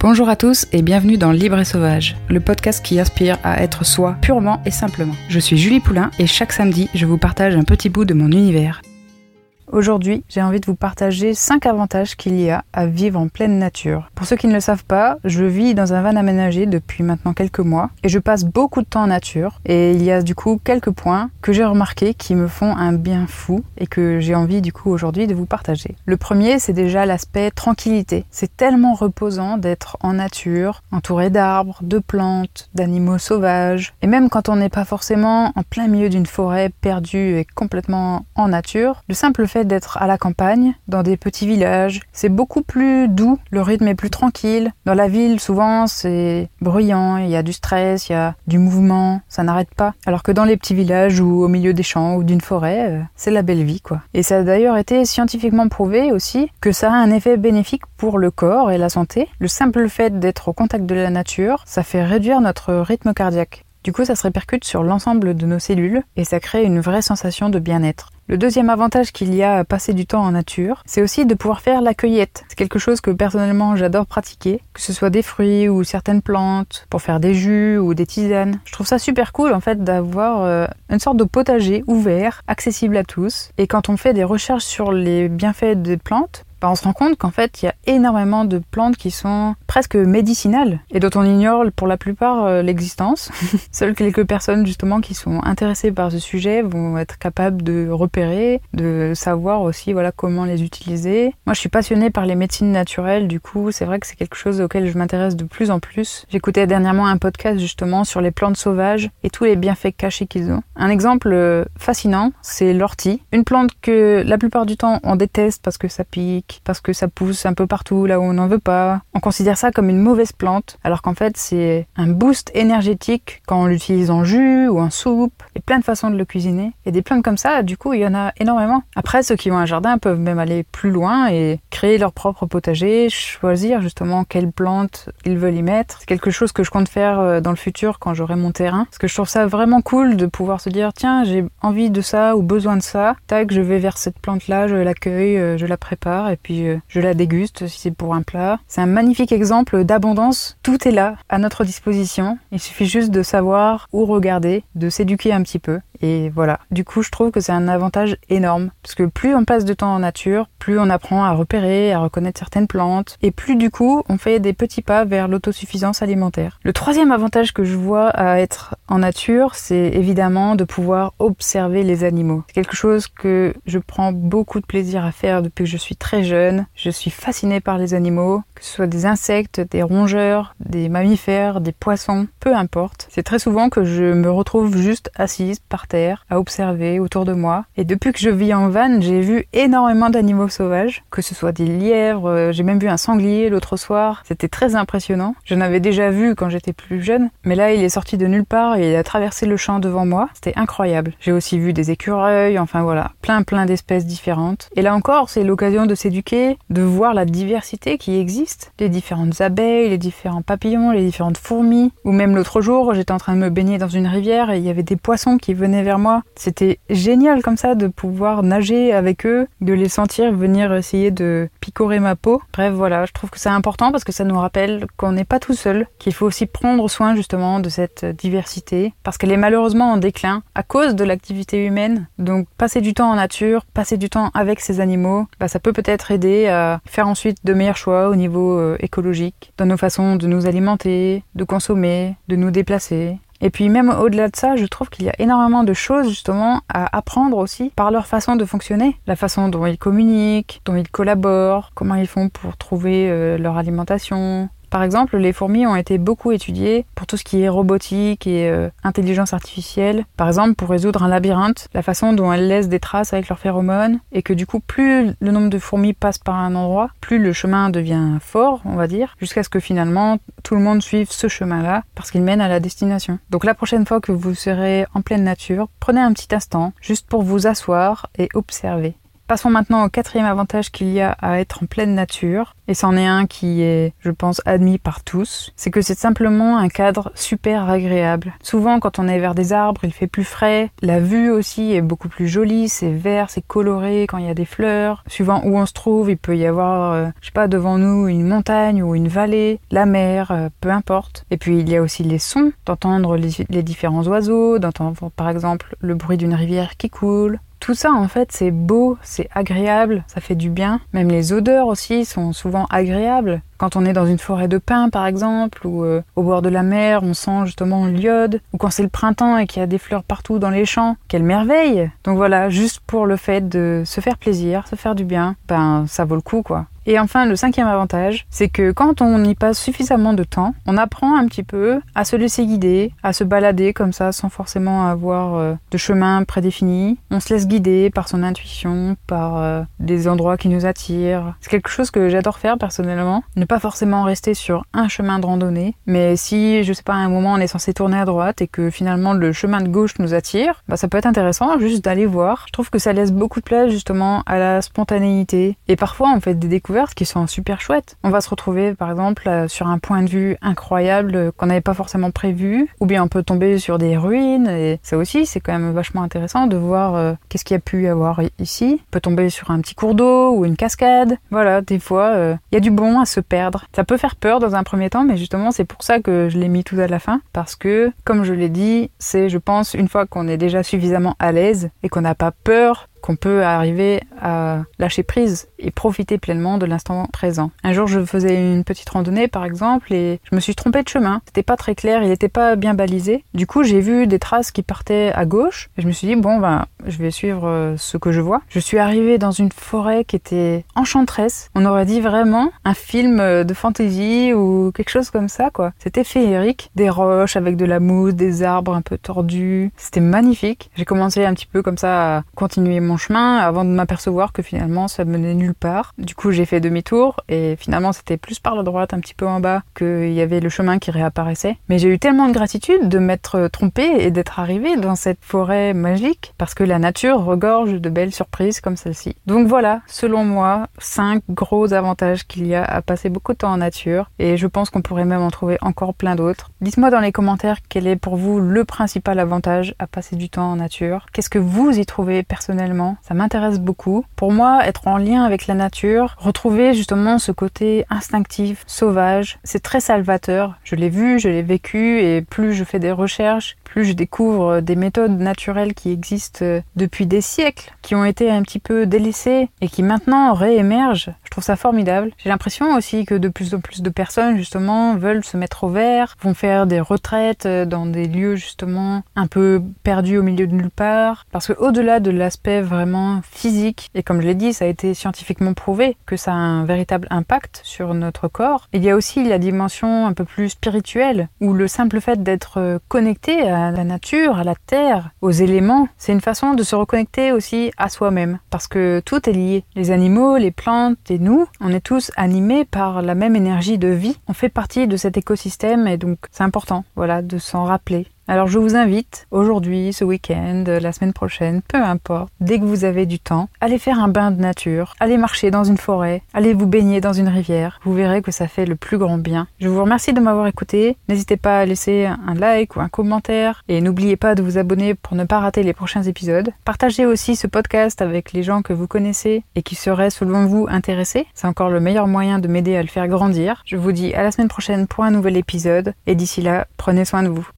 Bonjour à tous et bienvenue dans Libre et Sauvage, le podcast qui aspire à être soi purement et simplement. Je suis Julie Poulain et chaque samedi, je vous partage un petit bout de mon univers. Aujourd'hui, j'ai envie de vous partager 5 avantages qu'il y a à vivre en pleine nature. Pour ceux qui ne le savent pas, je vis dans un van aménagé depuis maintenant quelques mois et je passe beaucoup de temps en nature. Et il y a du coup quelques points que j'ai remarqués qui me font un bien fou et que j'ai envie du coup aujourd'hui de vous partager. Le premier, c'est déjà l'aspect tranquillité. C'est tellement reposant d'être en nature, entouré d'arbres, de plantes, d'animaux sauvages. Et même quand on n'est pas forcément en plein milieu d'une forêt perdue et complètement en nature, le simple fait d'être à la campagne, dans des petits villages. C'est beaucoup plus doux, le rythme est plus tranquille. Dans la ville, souvent, c'est bruyant, il y a du stress, il y a du mouvement, ça n'arrête pas. Alors que dans les petits villages ou au milieu des champs ou d'une forêt, euh, c'est la belle vie, quoi. Et ça a d'ailleurs été scientifiquement prouvé aussi que ça a un effet bénéfique pour le corps et la santé. Le simple fait d'être au contact de la nature, ça fait réduire notre rythme cardiaque. Du coup, ça se répercute sur l'ensemble de nos cellules et ça crée une vraie sensation de bien-être. Le deuxième avantage qu'il y a à passer du temps en nature, c'est aussi de pouvoir faire la cueillette. C'est quelque chose que personnellement j'adore pratiquer, que ce soit des fruits ou certaines plantes, pour faire des jus ou des tisanes. Je trouve ça super cool en fait d'avoir euh, une sorte de potager ouvert, accessible à tous. Et quand on fait des recherches sur les bienfaits des plantes, bah, on se rend compte qu'en fait, il y a énormément de plantes qui sont presque médicinales et dont on ignore pour la plupart euh, l'existence. Seules quelques personnes justement qui sont intéressées par ce sujet vont être capables de repérer, de savoir aussi voilà comment les utiliser. Moi, je suis passionnée par les médecines naturelles, du coup, c'est vrai que c'est quelque chose auquel je m'intéresse de plus en plus. J'écoutais dernièrement un podcast justement sur les plantes sauvages et tous les bienfaits cachés qu'ils ont. Un exemple euh, fascinant, c'est l'ortie, une plante que la plupart du temps on déteste parce que ça pique parce que ça pousse un peu partout là où on n'en veut pas. On considère ça comme une mauvaise plante, alors qu'en fait c'est un boost énergétique quand on l'utilise en jus ou en soupe. A plein de façons de le cuisiner. Et des plantes comme ça, du coup, il y en a énormément. Après, ceux qui ont un jardin peuvent même aller plus loin et créer leur propre potager, choisir justement quelles plantes ils veulent y mettre. C'est quelque chose que je compte faire euh, dans le futur quand j'aurai mon terrain. Parce que je trouve ça vraiment cool de pouvoir se dire, tiens, j'ai envie de ça ou besoin de ça. Tac, je vais vers cette plante-là, je l'accueille, euh, je la prépare et puis euh, je la déguste si c'est pour un plat. C'est un magnifique exemple d'abondance. Tout est là, à notre disposition. Il suffit juste de savoir où regarder, de s'éduquer un petit peu. Et voilà. Du coup, je trouve que c'est un avantage énorme. Parce que plus on passe de temps en nature, plus on apprend à repérer, à reconnaître certaines plantes. Et plus du coup, on fait des petits pas vers l'autosuffisance alimentaire. Le troisième avantage que je vois à être en nature, c'est évidemment de pouvoir observer les animaux. C'est quelque chose que je prends beaucoup de plaisir à faire depuis que je suis très jeune. Je suis fascinée par les animaux, que ce soit des insectes, des rongeurs, des mammifères, des poissons, peu importe. C'est très souvent que je me retrouve juste assise par à observer autour de moi. Et depuis que je vis en van, j'ai vu énormément d'animaux sauvages, que ce soit des lièvres, euh, j'ai même vu un sanglier l'autre soir. C'était très impressionnant. Je n'avais déjà vu quand j'étais plus jeune, mais là il est sorti de nulle part et il a traversé le champ devant moi. C'était incroyable. J'ai aussi vu des écureuils, enfin voilà, plein plein d'espèces différentes. Et là encore, c'est l'occasion de s'éduquer, de voir la diversité qui existe, les différentes abeilles, les différents papillons, les différentes fourmis, ou même l'autre jour, j'étais en train de me baigner dans une rivière et il y avait des poissons qui venaient vers moi. C'était génial comme ça de pouvoir nager avec eux, de les sentir venir essayer de picorer ma peau. Bref, voilà, je trouve que c'est important parce que ça nous rappelle qu'on n'est pas tout seul, qu'il faut aussi prendre soin justement de cette diversité, parce qu'elle est malheureusement en déclin à cause de l'activité humaine. Donc passer du temps en nature, passer du temps avec ces animaux, bah, ça peut peut-être aider à faire ensuite de meilleurs choix au niveau euh, écologique, dans nos façons de nous alimenter, de consommer, de nous déplacer. Et puis même au-delà de ça, je trouve qu'il y a énormément de choses justement à apprendre aussi par leur façon de fonctionner, la façon dont ils communiquent, dont ils collaborent, comment ils font pour trouver euh, leur alimentation, par exemple, les fourmis ont été beaucoup étudiées pour tout ce qui est robotique et euh, intelligence artificielle. Par exemple, pour résoudre un labyrinthe, la façon dont elles laissent des traces avec leurs phéromones, et que du coup, plus le nombre de fourmis passe par un endroit, plus le chemin devient fort, on va dire, jusqu'à ce que finalement tout le monde suive ce chemin-là parce qu'il mène à la destination. Donc la prochaine fois que vous serez en pleine nature, prenez un petit instant juste pour vous asseoir et observer. Passons maintenant au quatrième avantage qu'il y a à être en pleine nature, et c'en est un qui est, je pense, admis par tous, c'est que c'est simplement un cadre super agréable. Souvent, quand on est vers des arbres, il fait plus frais, la vue aussi est beaucoup plus jolie, c'est vert, c'est coloré quand il y a des fleurs. Suivant où on se trouve, il peut y avoir, euh, je sais pas, devant nous une montagne ou une vallée, la mer, euh, peu importe. Et puis il y a aussi les sons, d'entendre les, les différents oiseaux, d'entendre par exemple le bruit d'une rivière qui coule, tout ça, en fait, c'est beau, c'est agréable, ça fait du bien. Même les odeurs aussi sont souvent agréables. Quand on est dans une forêt de pins, par exemple, ou euh, au bord de la mer, on sent justement l'iode. Ou quand c'est le printemps et qu'il y a des fleurs partout dans les champs, quelle merveille Donc voilà, juste pour le fait de se faire plaisir, se faire du bien, ben ça vaut le coup, quoi. Et enfin, le cinquième avantage, c'est que quand on y passe suffisamment de temps, on apprend un petit peu à se laisser guider, à se balader comme ça sans forcément avoir euh, de chemin prédéfini. On se laisse guider par son intuition, par euh, des endroits qui nous attirent. C'est quelque chose que j'adore faire personnellement. Ne pas forcément rester sur un chemin de randonnée, mais si, je sais pas, à un moment on est censé tourner à droite et que finalement le chemin de gauche nous attire, bah ça peut être intéressant juste d'aller voir. Je trouve que ça laisse beaucoup de place justement à la spontanéité. Et parfois on fait des découvertes qui sont super chouettes. On va se retrouver par exemple euh, sur un point de vue incroyable euh, qu'on n'avait pas forcément prévu, ou bien on peut tomber sur des ruines, et ça aussi c'est quand même vachement intéressant de voir euh, qu'est-ce qu'il y a pu y avoir ici. On peut tomber sur un petit cours d'eau ou une cascade. Voilà, des fois il y a du bon à se perdre. Ça peut faire peur dans un premier temps, mais justement c'est pour ça que je l'ai mis tout à la fin, parce que comme je l'ai dit, c'est je pense une fois qu'on est déjà suffisamment à l'aise et qu'on n'a pas peur qu'on peut arriver à lâcher prise et profiter pleinement de l'instant présent. Un jour, je faisais une petite randonnée, par exemple, et je me suis trompée de chemin. C'était pas très clair, il n'était pas bien balisé. Du coup, j'ai vu des traces qui partaient à gauche, et je me suis dit, bon, ben, je vais suivre euh, ce que je vois. Je suis arrivée dans une forêt qui était enchanteresse. On aurait dit vraiment un film euh, de fantasy ou quelque chose comme ça, quoi. C'était féerique. Des roches avec de la mousse, des arbres un peu tordus. C'était magnifique. J'ai commencé un petit peu comme ça à continuer mon chemin avant de m'apercevoir que finalement ça menait nulle part. Du coup, j'ai fait demi-tour et finalement c'était plus par la droite, un petit peu en bas, qu'il y avait le chemin qui réapparaissait. Mais j'ai eu tellement de gratitude de m'être trompée et d'être arrivée dans cette forêt magique parce que la nature regorge de belles surprises comme celle-ci. Donc voilà, selon moi, cinq gros avantages qu'il y a à passer beaucoup de temps en nature et je pense qu'on pourrait même en trouver encore plein d'autres. Dites-moi dans les commentaires quel est pour vous le principal avantage à passer du temps en nature. Qu'est-ce que vous y trouvez personnellement? Ça m'intéresse beaucoup. Pour moi, être en lien avec la nature, retrouver justement ce côté instinctif, sauvage, c'est très salvateur. Je l'ai vu, je l'ai vécu et plus je fais des recherches, plus je découvre des méthodes naturelles qui existent depuis des siècles, qui ont été un petit peu délaissées et qui maintenant réémergent. Je trouve ça formidable. J'ai l'impression aussi que de plus en plus de personnes justement veulent se mettre au vert, vont faire des retraites dans des lieux justement un peu perdus au milieu de nulle part, parce que au-delà de l'aspect vraiment physique, et comme je l'ai dit, ça a été scientifiquement prouvé que ça a un véritable impact sur notre corps, il y a aussi la dimension un peu plus spirituelle, où le simple fait d'être connecté à la nature, à la terre, aux éléments, c'est une façon de se reconnecter aussi à soi-même, parce que tout est lié. Les animaux, les plantes et nous, on est tous animés par la même énergie de vie, on fait partie de cet écosystème et donc c'est important, voilà, de s'en rappeler. Alors je vous invite aujourd'hui, ce week-end, la semaine prochaine, peu importe, dès que vous avez du temps, allez faire un bain de nature, allez marcher dans une forêt, allez vous baigner dans une rivière. Vous verrez que ça fait le plus grand bien. Je vous remercie de m'avoir écouté. N'hésitez pas à laisser un like ou un commentaire et n'oubliez pas de vous abonner pour ne pas rater les prochains épisodes. Partagez aussi ce podcast avec les gens que vous connaissez et qui seraient selon vous intéressés. C'est encore le meilleur moyen de m'aider à le faire grandir. Je vous dis à la semaine prochaine pour un nouvel épisode et d'ici là, prenez soin de vous.